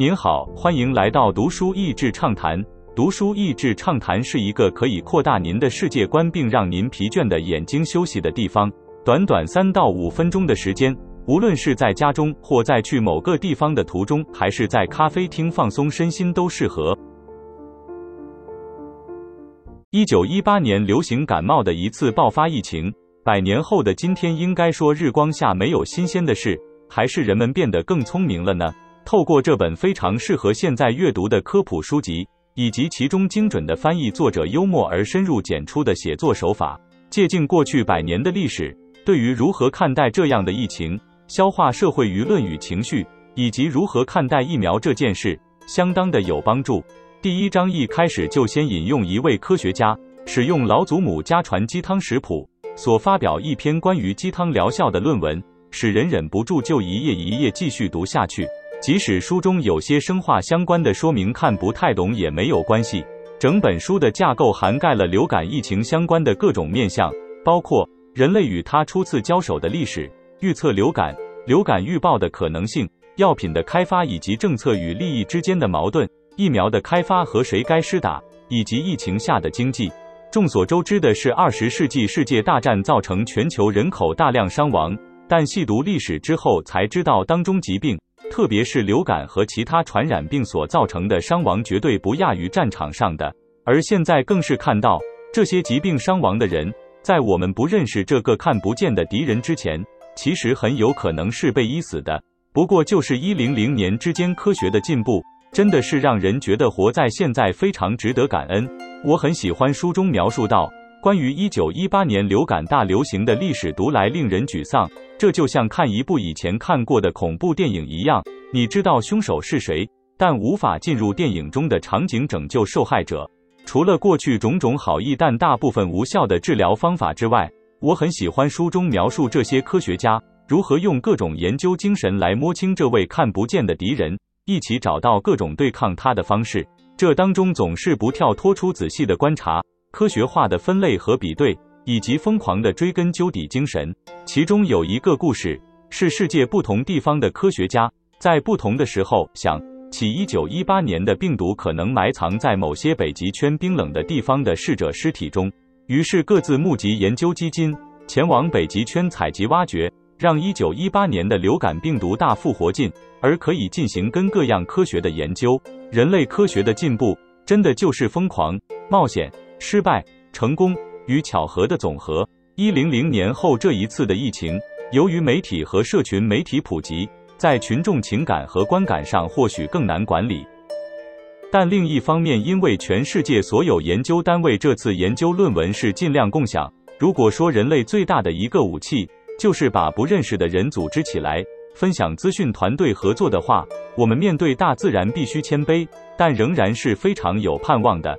您好，欢迎来到读书益智畅谈。读书益智畅谈是一个可以扩大您的世界观，并让您疲倦的眼睛休息的地方。短短三到五分钟的时间，无论是在家中，或在去某个地方的途中，还是在咖啡厅放松身心，都适合。一九一八年流行感冒的一次爆发疫情，百年后的今天，应该说日光下没有新鲜的事，还是人们变得更聪明了呢？透过这本非常适合现在阅读的科普书籍，以及其中精准的翻译、作者幽默而深入简出的写作手法，借鉴过去百年的历史，对于如何看待这样的疫情、消化社会舆论与情绪，以及如何看待疫苗这件事，相当的有帮助。第一章一开始就先引用一位科学家使用老祖母家传鸡汤食谱所发表一篇关于鸡汤疗效的论文，使人忍不住就一页一页继续读下去。即使书中有些生化相关的说明看不太懂也没有关系。整本书的架构涵盖了流感疫情相关的各种面向，包括人类与它初次交手的历史、预测流感、流感预报的可能性、药品的开发以及政策与利益之间的矛盾、疫苗的开发和谁该施打，以及疫情下的经济。众所周知的是，二十世纪世界大战造成全球人口大量伤亡，但细读历史之后才知道当中疾病。特别是流感和其他传染病所造成的伤亡，绝对不亚于战场上的。而现在更是看到，这些疾病伤亡的人，在我们不认识这个看不见的敌人之前，其实很有可能是被医死的。不过，就是一零零年之间科学的进步，真的是让人觉得活在现在非常值得感恩。我很喜欢书中描述到。关于一九一八年流感大流行的历史读来令人沮丧，这就像看一部以前看过的恐怖电影一样。你知道凶手是谁，但无法进入电影中的场景拯救受害者。除了过去种种好意但大部分无效的治疗方法之外，我很喜欢书中描述这些科学家如何用各种研究精神来摸清这位看不见的敌人，一起找到各种对抗他的方式。这当中总是不跳脱出仔细的观察。科学化的分类和比对，以及疯狂的追根究底精神。其中有一个故事，是世界不同地方的科学家在不同的时候想起1918年的病毒可能埋藏在某些北极圈冰冷的地方的逝者尸体中，于是各自募集研究基金，前往北极圈采集挖掘，让1918年的流感病毒大复活进而可以进行跟各样科学的研究。人类科学的进步，真的就是疯狂冒险。失败、成功与巧合的总和。一零零年后这一次的疫情，由于媒体和社群媒体普及，在群众情感和观感上或许更难管理。但另一方面，因为全世界所有研究单位这次研究论文是尽量共享。如果说人类最大的一个武器就是把不认识的人组织起来，分享资讯、团队合作的话，我们面对大自然必须谦卑，但仍然是非常有盼望的。